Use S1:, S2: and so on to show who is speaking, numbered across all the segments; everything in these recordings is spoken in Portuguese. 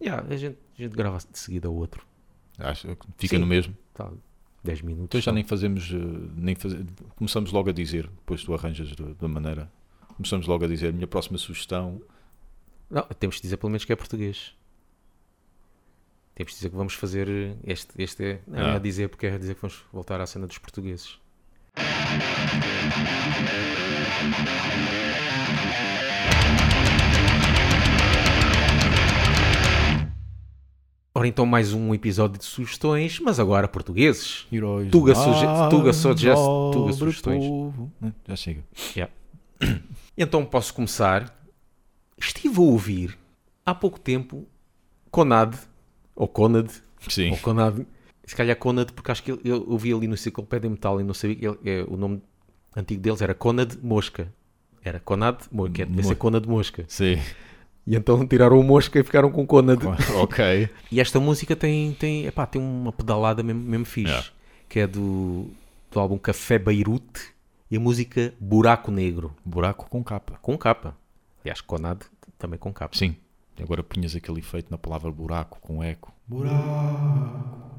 S1: Yeah, a, gente, a gente grava de seguida o outro.
S2: Acho fica
S1: Sim.
S2: no mesmo.
S1: Tá, 10 minutos.
S2: Então já
S1: só.
S2: nem fazemos, eh, nem faz... começamos logo a dizer, depois tu arranjas da- da maneira. Começamos logo a dizer, minha próxima sugestão.
S1: Não, temos de dizer pelo menos que é português. Temos de dizer que vamos fazer este. este é, não
S2: Ah.
S1: é a dizer porque é a dizer que vamos voltar à cena dos portugueses. Ora, então mais um episódio de sugestões, mas agora portugueses.
S2: Heróis.
S1: Tuga suge- Tuga suggest- Tuga sugestões.
S2: povo. Né? Já chega.
S1: Então posso começar. Estive a ouvir há pouco tempo Conad, ou Conad,
S2: Sim.
S1: ou Conad, se calhar Conad, porque acho que ele- eu ouvi ali no Enciclopédia Metal e não sabia ele- é, o nome antigo deles era Conad Mosca. Era Conad Mosca, que é, deve ser Conad Mosca.
S2: Sim.
S1: E então tiraram o Mosca e ficaram com Conad.
S2: ok.
S1: E esta música tem, tem, epá, tem uma pedalada mesmo, mesmo fixe,
S2: Yeah.
S1: que é do, do álbum Café Beirute e a música Buraco Negro,
S2: Buraco com capa.
S1: com capa. Aliás, Conad também com capa.
S2: Sim. Agora punhas aquele efeito na palavra buraco com eco. Buraco.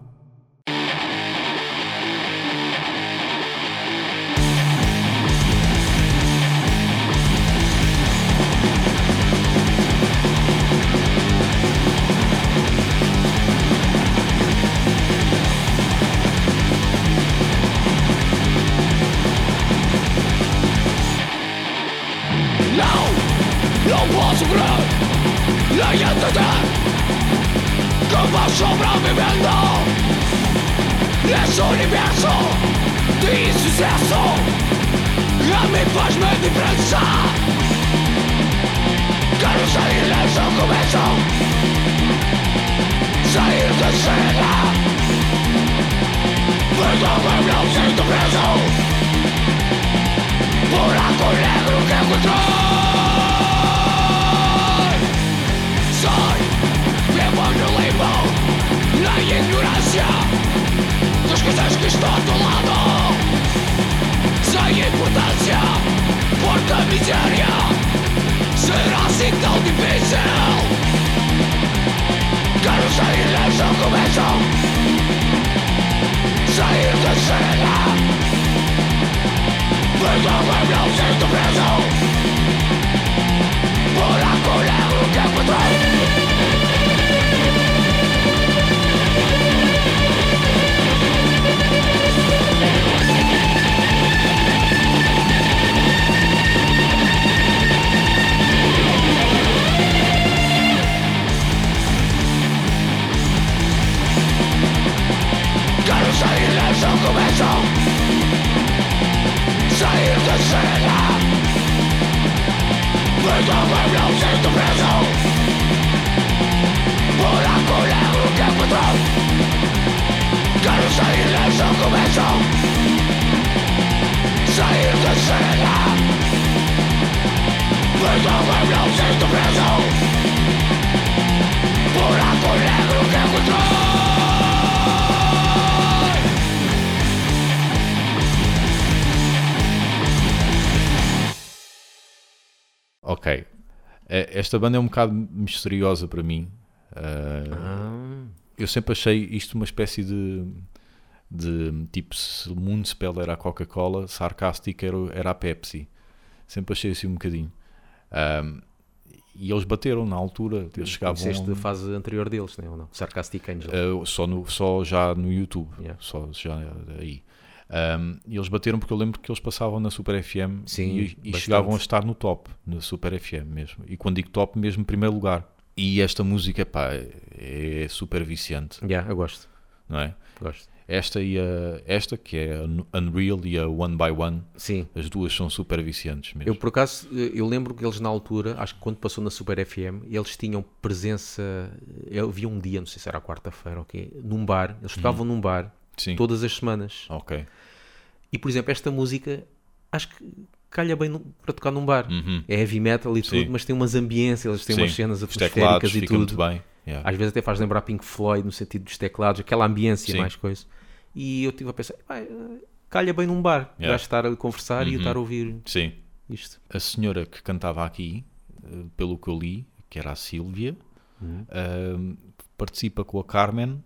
S3: vaso brav La gente te Con vaso brav vivendo Es un universo De insuceso A mi fazme diferenza Quiero salir del seu comienzo Salir de escena Perdón, pueblo, siento preso Por algo negro que encuentro. Limbo Na ignorância Das coisas que estão ao teu lado Sem importância Porque a miséria Será assim tão difícil Quero sair dessa convenção Sair da cena Perdoa-me, não sinto preso Buraco negro que encontrei Ça et la chanson vache Ça et la chanson vache We're gonna know just the best hope Pour la cola au capot Ça et la chanson vache Ça
S2: Ok. Eh, Esta banda é um bocado misteriosa para mim. Eh,
S1: Ah,
S2: eu sempre achei isto uma espécie de. de tipo, se o Moonspell era a Coca-Cola, Sarcastic era, era a Pepsi. Sempre achei assim um bocadinho. Ahm, e eles bateram na altura, eles chegavam
S1: conheceste a fase anterior deles, né, ou não? Sarcastic Angel.
S2: eh, só, no, só já no YouTube,
S1: Yeah.
S2: só já aí. Ahm, e eles bateram porque eu lembro que eles passavam na Super FM
S1: Sim,
S2: e, e chegavam a estar no top, na Super FM mesmo. E quando digo top, mesmo primeiro lugar. E esta música, pá, é, super viciante,
S1: Yeah, eu gosto.
S2: não é?
S1: gosto.
S2: Esta e a, esta, que é a Un- Unreal e a One by One,
S1: Sim.
S2: as duas são super viciantes mesmo.
S1: Eu, por acaso, eu lembro que eles na altura, acho que quando passou na Super FM, eles tinham presença. Eu vi um dia, não sei se era quarta-feira, ok? Num bar, eles tocavam num bar
S2: Sim.
S1: todas as semanas.
S2: Ok.
S1: E, por exemplo, esta música, acho que calha bem no- para tocar num bar.
S2: Uhum.
S1: É heavy metal e
S2: Sim.
S1: tudo, mas tem umas ambiências, têm
S2: Sim.
S1: umas cenas atmosféricas e tudo.
S2: Yeah.
S1: Às vezes até faz lembrar Pink Floyd no sentido dos teclados, aquela ambiência mais coisa. E eu estive a pensar, "Pá, eh, calha bem num bar,
S2: Yeah.
S1: vais estar a conversar e eu
S2: Uhum.
S1: estar a ouvir
S2: Sim.
S1: isto.
S2: A senhora que cantava aqui, eh, pelo que eu li, que era a Sílvia, ahm, participa com a Carmen,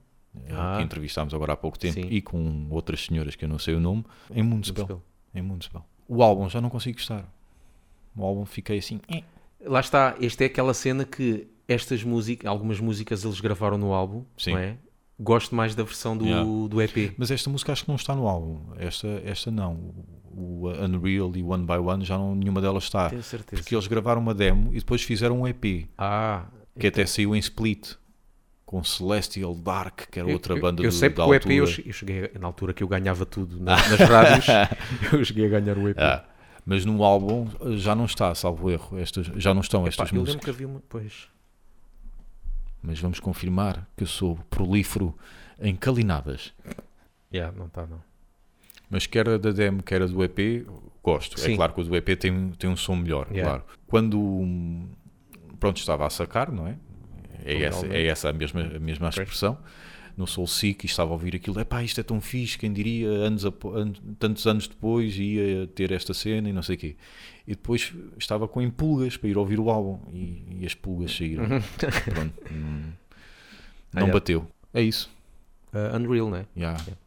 S1: Ah.
S2: que entrevistámos agora há pouco tempo,
S1: Sim.
S2: e com outras senhoras que eu não sei o nome, em Municipal.
S1: Municipal.
S2: Em Municipal. O álbum já não consigo gostar. O álbum fiquei assim. "Eh".
S1: Lá está, esta é aquela cena que estas músicas, algumas músicas eles gravaram no álbum,
S2: Sim.
S1: não é? Gosto mais da versão do,
S2: Yeah.
S1: do EP.
S2: Mas esta música acho que não está no álbum. Esta, esta não. O, Unreal e One by One já não, nenhuma delas está.
S1: Tenho certeza.
S2: Porque eles gravaram uma demo e depois fizeram um EP
S1: Ah,
S2: que até saiu em Split com Celestial Dark, que era
S1: eu-
S2: outra
S1: eu-
S2: banda
S1: eu,
S2: do,
S1: sei
S2: da
S1: porque o EP eu, eu cheguei, na altura que eu ganhava tudo na- nas rádios, eu cheguei a ganhar o EP.
S2: Ah, mas no álbum eh, já não está, salvo erro. Estas, já não estão estas
S1: eu lembro
S2: músicas.
S1: que havia uma. Pois.
S2: Mas vamos confirmar que eu sou prolífero em calinadas.
S1: Yeah, não está, não.
S2: Mas quer a da demo, quer a do EP, gosto. É
S1: Sim.
S2: claro que o do EP tem, tem um som melhor,
S1: Yeah.
S2: claro. Quando hum, pronto, estava a sacar, não é? É essa, é essa a mesma, a mesma expressão. No Soul Seek e estava a ouvir aquilo, epá, isto é tão fixe, quem diria, anos, tantos anos depois ia ter esta cena e não sei o quê. E depois estava com empulgas para ir ouvir o álbum e, e as pulgas saíram. Pronto, hum,
S1: Ah,
S2: não
S1: yeah.
S2: bateu. É isso.
S1: Ah, Unreal, né?
S2: Yeah.
S3: Thank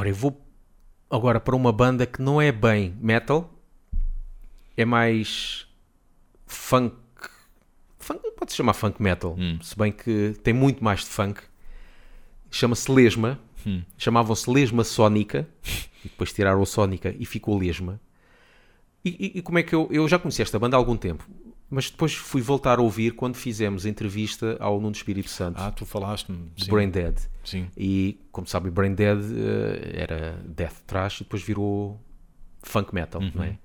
S1: Ora, eu vou agora para uma banda que não é bem metal, é mais funk. funk pode-se chamar funk metal, se bem que tem muito mais de funk. Chama-se Lesma, chamavam-se Lesma Sónica, e depois tiraram o Sónica e ficou Lesma. E, e- e como é que eu, eu já conheci esta banda há algum tempo, mas depois fui voltar a ouvir quando fizemos a entrevista ao Nuno Espírito Santo,
S2: Ah, tu falaste-me.
S1: de. Brain Dead.
S2: Sim.
S1: E, como sabem, Brain Dead eh, era death thrash e depois virou funk metal, não é?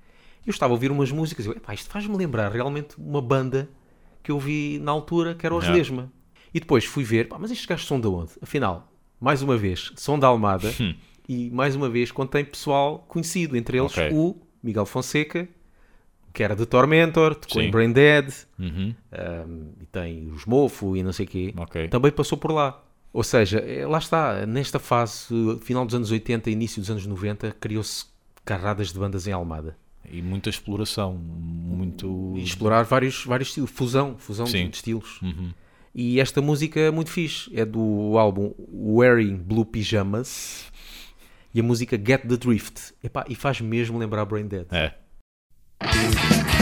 S1: Eu estava a ouvir umas músicas e eu, "Epá, isto faz-me lembrar realmente uma banda que eu vi na altura, que era os
S2: Yeah.
S1: Lesma. E depois fui ver, "Pá, mas estes gajos são de onde? Afinal, mais uma vez, são da Almada e mais uma vez contém pessoal conhecido, entre eles
S2: Ok.
S1: o Miguel Fonseca, que era de Tormentor, tocou
S2: Sim.
S1: Brain Dead,
S2: Uhum.
S1: um, e tem os Mofo e não sei o quê,
S2: Ok.
S1: também passou por lá. Ou seja, eh, lá está, nesta fase, final dos anos 80 início dos anos 90, criou-se carradas de bandas em Almada.
S2: E muita exploração. Muito.
S1: E explorar vários, vários estilos, fusão, fusão de, de estilos.
S2: Uhum.
S1: E esta música é muito fixe, é do álbum Wearing Blue Pyjamas e a música Get the Drift. Epá, e faz mesmo lembrar Brain Dead.
S2: É.
S4: I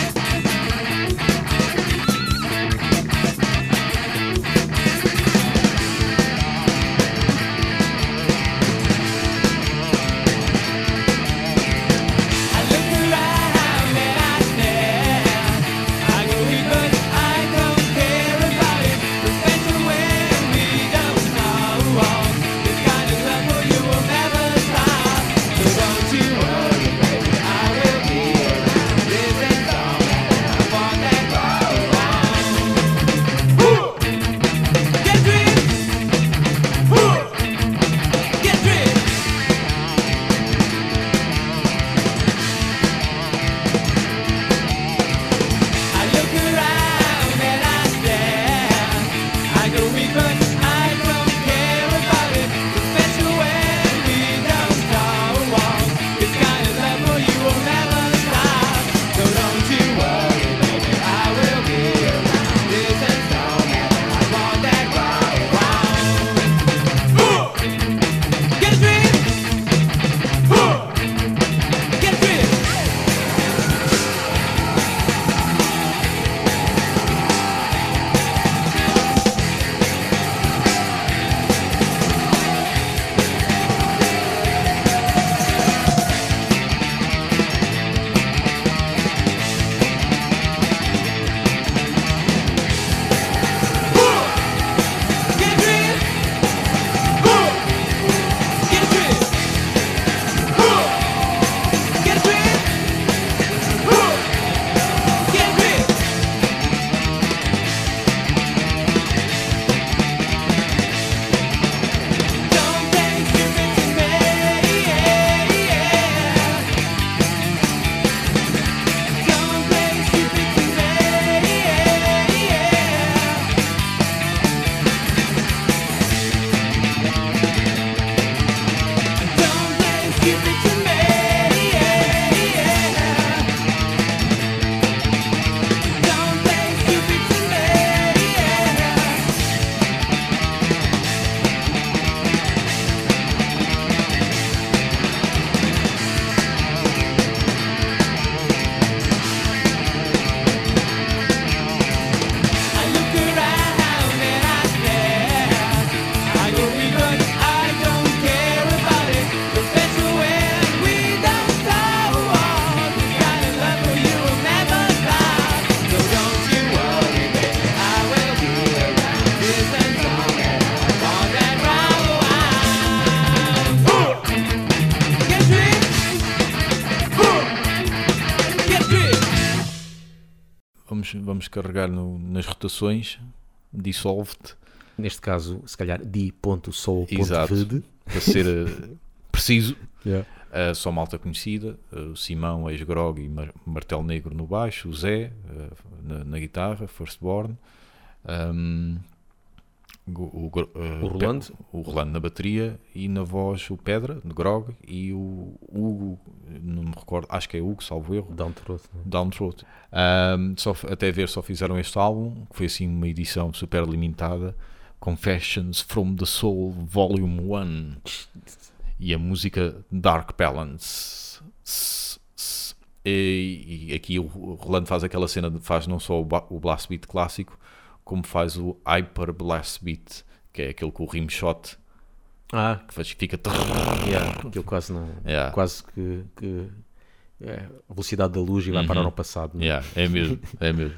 S2: Vamos, carregar no- nas rotações. Dissolve-te.
S1: Neste caso, se calhar, di.soul.vid.
S2: Exato. Para ser eh, preciso. Uh, só malta conhecida, uh, o Simão, ex-grog e mar martelo negro no baixo, o Zé uh, na, na guitarra, Firstborn, um, O, eh,
S1: O Rolando?
S2: O Rolando na bateria e na voz o Pedra, de Grog, e o Hugo, não me recordo, acho que é Hugo, salvo erro,
S1: Down Throat. né?
S2: Downthroat. Um, só, até ver só fizeram este álbum, que foi assim uma edição super limitada, Confessions from the Soul Volume 1 e a música Dark Balance. E, e aqui o Rolando faz aquela cena, de, faz não só o, o blast beat clássico, como faz o hyper blast beat, que é aquele com o rimshot,
S1: Ah,
S2: que faz, fica...
S1: yeah, aquilo quase não.
S2: Yeah.
S1: Quase que. que é, a velocidade da luz e vai parar ao passado. né?
S2: Yeah, é mesmo, é mesmo.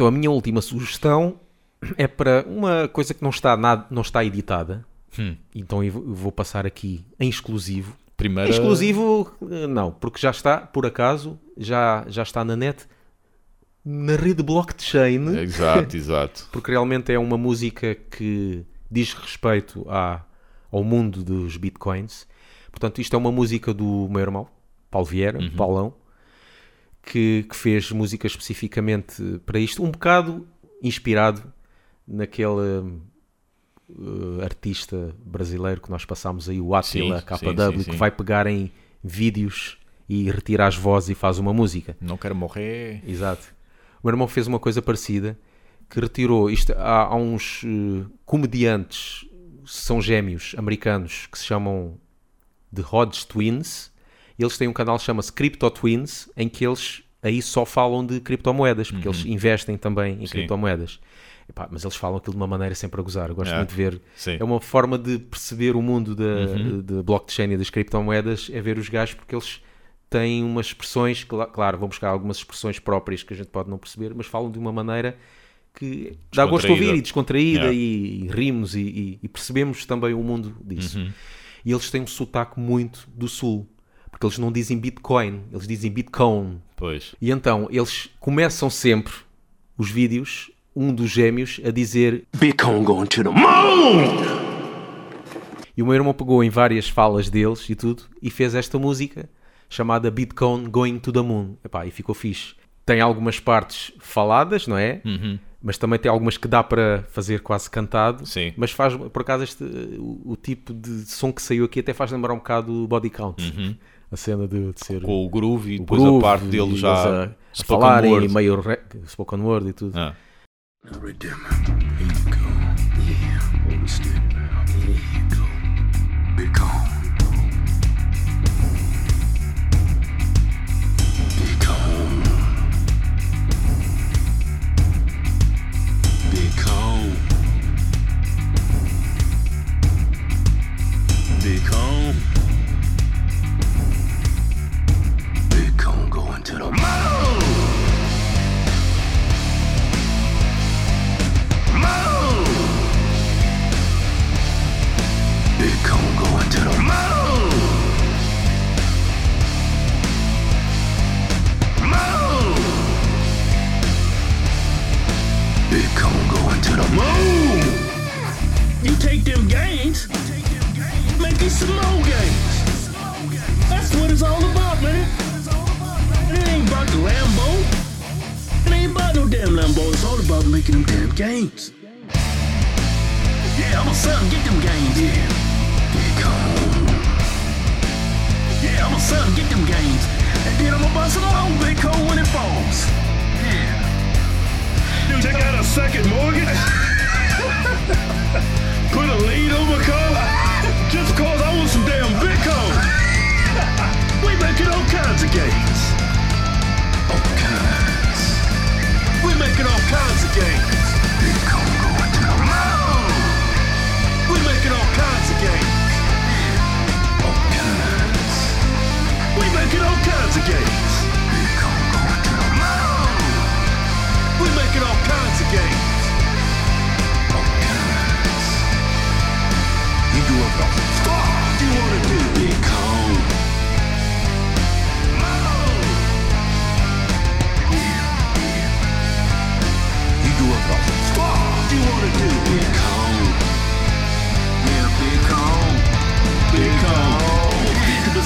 S1: Então, a minha última sugestão é para uma coisa que não está, nada, não está editada.
S2: Hum.
S1: Então eu vou- passar aqui em exclusivo.
S2: Primeira...
S1: Exclusivo, eh, não, porque já está, por acaso, já, já está na net, na rede blockchain,
S2: Exato, exato.
S1: porque realmente é uma música que diz respeito à, ao mundo dos bitcoins. Portanto, isto é uma música do meu irmão, Paulo Vieira, Paulão, que, que fez música especificamente para isto, um bocado inspirado naquele eh, artista brasileiro que nós passámos aí, o Attila
S2: Sim,
S1: KW,
S2: sim, sim,
S1: que
S2: sim.
S1: vai pegar em vídeos e retira as vozes e faz uma música.
S2: Não quero morrer.
S1: Exato. O meu irmão fez uma coisa parecida, que retirou isto. Há, há uns eh, comediantes, são gêmeos americanos, que se chamam The Hodge Twins. Eles têm um canal que chama-se Crypto Twins, em que eles aí só falam de criptomoedas, porque eles investem também em
S2: Sim.
S1: criptomoedas. Epá, mas eles falam aquilo de uma maneira sempre a gozar. Eu gosto
S2: É.
S1: muito de ver.
S2: Sim.
S1: É uma forma de perceber o mundo da de blockchain e das criptomoedas, é ver os gajos, porque eles têm umas expressões, cla- claro, vão buscar algumas expressões próprias que a gente pode não perceber, mas falam de uma maneira que dá gosto de ouvir e descontraída
S2: Yeah.
S1: e, e rimos e, e- e percebemos também o mundo disso.
S2: Uhum.
S1: E eles têm um sotaque muito do sul, porque eles não dizem Bitcoin, eles dizem Bitcoin.
S2: Pois.
S1: E então eles começam sempre os vídeos, um dos gêmeos, a dizer
S3: Bitcoin going to the moon!
S1: E o meu irmão pegou em várias falas deles e tudo e fez esta música chamada Bitcoin Going to the Moon. Epá, e ficou fixe. Tem algumas partes faladas, não é?
S2: Uhum.
S1: Mas também tem algumas que dá para fazer quase cantado.
S2: Sim.
S1: Mas faz, por acaso, este, o, o tipo de som que saiu aqui até faz lembrar um bocado o Body Count. A cena de, de ser.
S2: Com o groove e
S1: o
S2: depois
S1: groove
S2: a parte
S1: e
S2: dele já.
S1: a, a
S2: spoken
S1: falarem
S2: word.
S1: meio re- spoken word e tudo.
S2: Ah.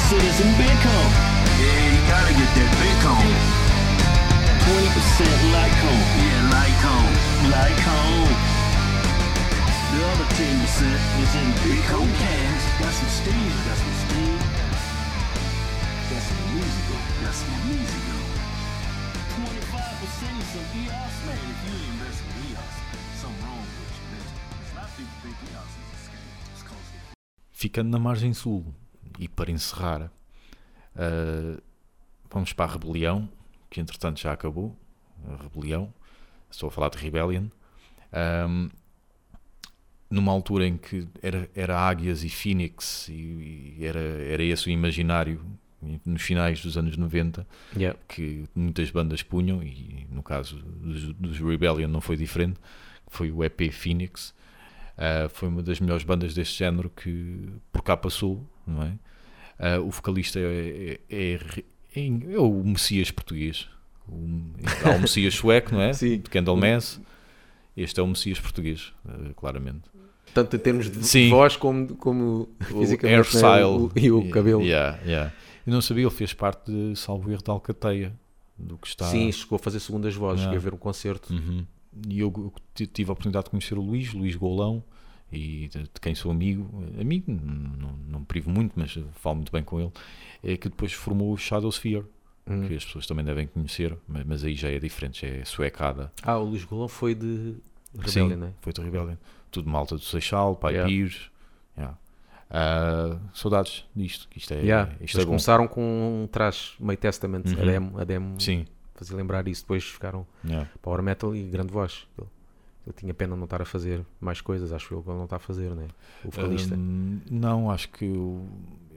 S3: In Bitcoin. Yeah, you gotta get that Bitcoin. 20% Litecoin. Yeah, Litecoin. Litecoin. The other 10% is in Bitcoin Cash. Got some steam, got some steam. Got some musical, got some musical. 25% is some EOS. Man, if you invest in EOS, something wrong with you, man. A lot of people think EOS is a scam. It's cause they
S2: Ficando na margem sul, e para encerrar, uh, vamos para a rebelião, que entretanto já acabou. A rebelião, estou a falar de Rebellion. Um, numa altura em que era, era Águias e Phoenix, e, e era, era esse o imaginário nos finais dos anos 90
S1: Yeah.
S2: que muitas bandas punham, e no caso dos, dos Rebellion não foi diferente, foi o EP Phoenix. Ah, foi uma das melhores bandas deste género que por cá passou, não é? Ah, o vocalista é, é, é, é o Messias português. O, há o Messias sueco, não é?
S1: Sim.
S2: De Kendall Mass. Este é o Messias português, ah, claramente.
S1: Tanto em termos de
S2: Sim.
S1: voz como, como
S2: O
S1: fisicamente.
S2: hairstyle
S1: né? O- e o cabelo.
S2: Yeah, yeah. Eu não sabia, ele fez parte de Salvo Erro da Alcateia, do que está.
S1: Sim, chegou a fazer segundas vozes,
S2: Ah.
S1: cheguei a ver um concerto.
S2: Uhum. E eu tive a oportunidade de conhecer o Luís, Luís Golão, e de, de quem sou amigo, amigo, não, não privo muito, mas falo muito bem com ele, é que depois formou o Shadow Sphere,
S1: Hum.
S2: que as pessoas também devem conhecer, mas, mas aí já é diferente, já é suecada.
S1: Ah, o Luís Golão foi de
S2: Sim,
S1: Rebellion, né?
S2: foi de Rebellion. Tudo malta do Seixal, Pai
S1: Yeah.
S2: Pires. Yeah. Ah, saudades disto, isto é,
S1: Yeah.
S2: isto
S1: Eles
S2: é bom.
S1: começaram com um trash meio Testament, a
S2: Uhum.
S1: demo, a demo
S2: Sim,
S1: fazia lembrar isso, depois ficaram
S2: yeah.
S1: Power Metal e grande voz. Eu, eu tinha pena não estar a fazer mais coisas, acho eu que ele não está a fazer, né? O vocalista.
S2: Hum, não, acho que o,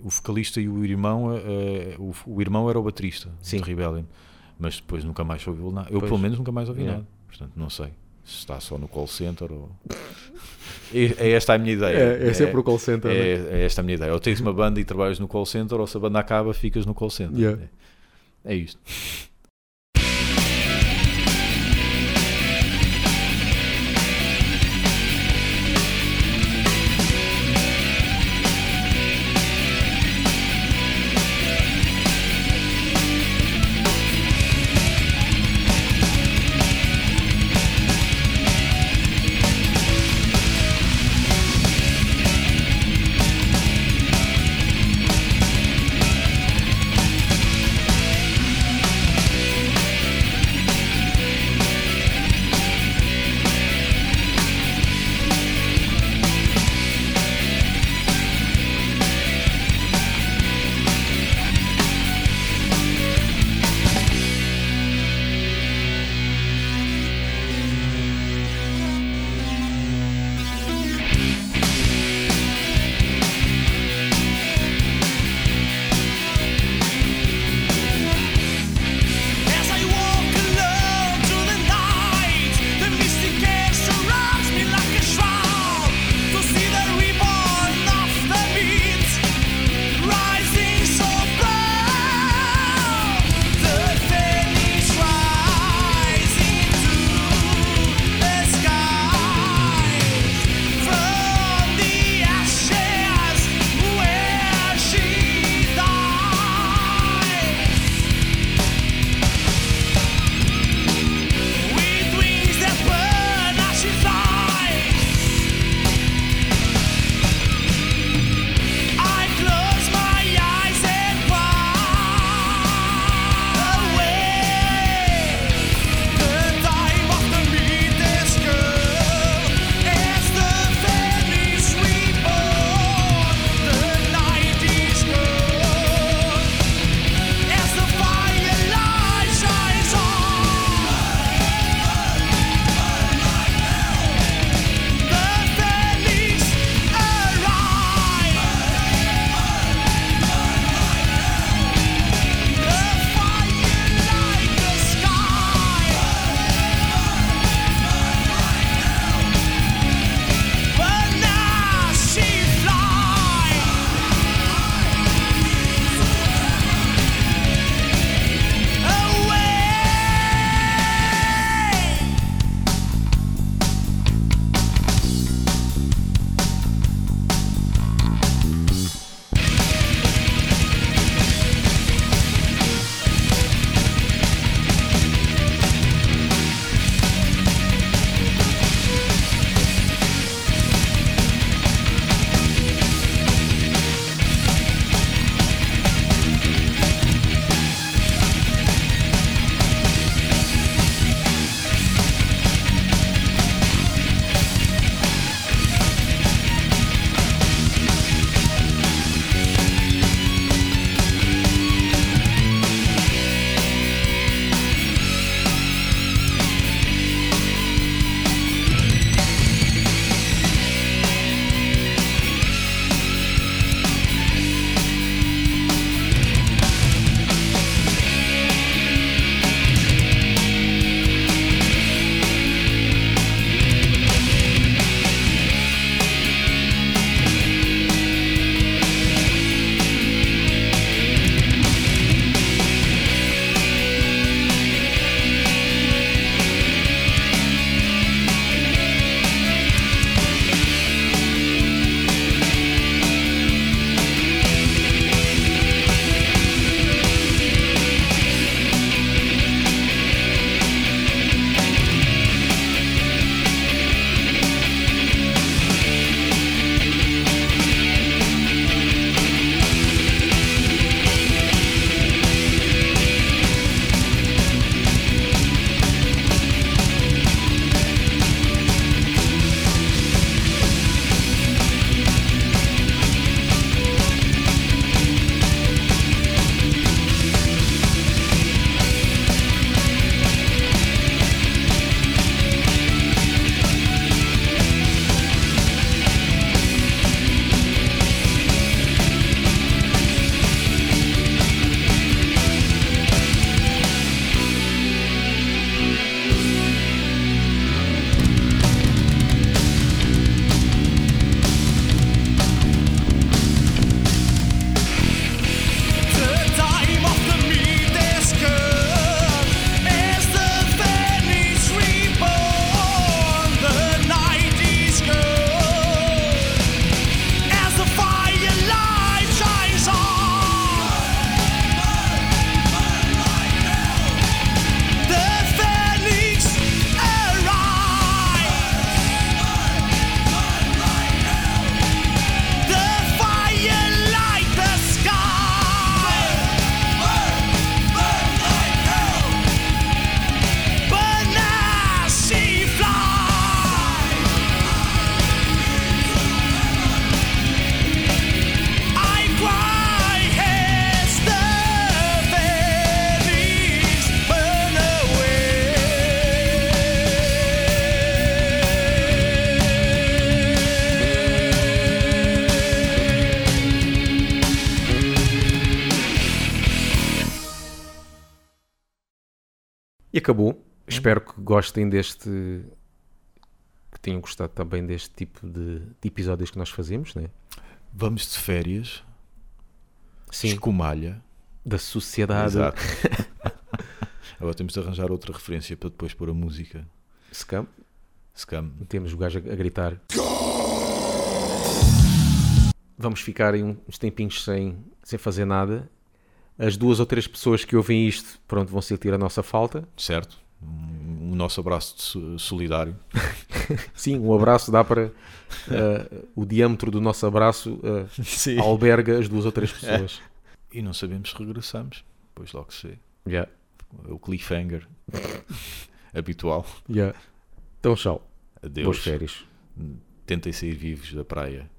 S2: o vocalista e o irmão, eh, o, o irmão era o baterista
S1: Sim.
S2: de Rebellion, mas depois nunca mais ouviu nada. Eu,
S1: Pois.
S2: pelo menos, nunca mais ouvi
S1: Yeah.
S2: nada. Portanto, não sei se está só no call center ou. É, é esta a minha ideia.
S1: é, é sempre o call center. né?
S2: é, é esta a minha ideia. Ou tens uma banda e trabalhas no call center, ou se a banda acaba, ficas no call center.
S1: Yeah.
S2: É, é isto.
S1: E acabou. Espero que gostem deste. que tenham gostado também deste tipo de, de episódios que nós fazemos, né?
S2: Vamos de férias,
S1: Sim,
S2: escumalha.
S1: da sociedade.
S2: Exato. Agora temos de arranjar outra referência para depois pôr a música.
S1: Scam.
S2: Scam.
S1: Temos o gajo a, a gritar. Vamos ficar aí uns tempinhos sem, sem fazer nada. As duas ou três pessoas que ouvem isto, pronto, vão sentir a nossa falta.
S2: Certo? Um, nosso abraço solidário.
S1: Sim, um abraço dá para. eh, o diâmetro do nosso abraço
S2: Sim.
S1: alberga as duas ou três pessoas.
S2: E não sabemos se regressamos. Pois logo se vê.
S1: Yeah,
S2: É O cliffhanger habitual.
S1: yeah. Então, tchau.
S2: Adeus.
S1: Boas férias.
S2: Tentem sair vivos da praia.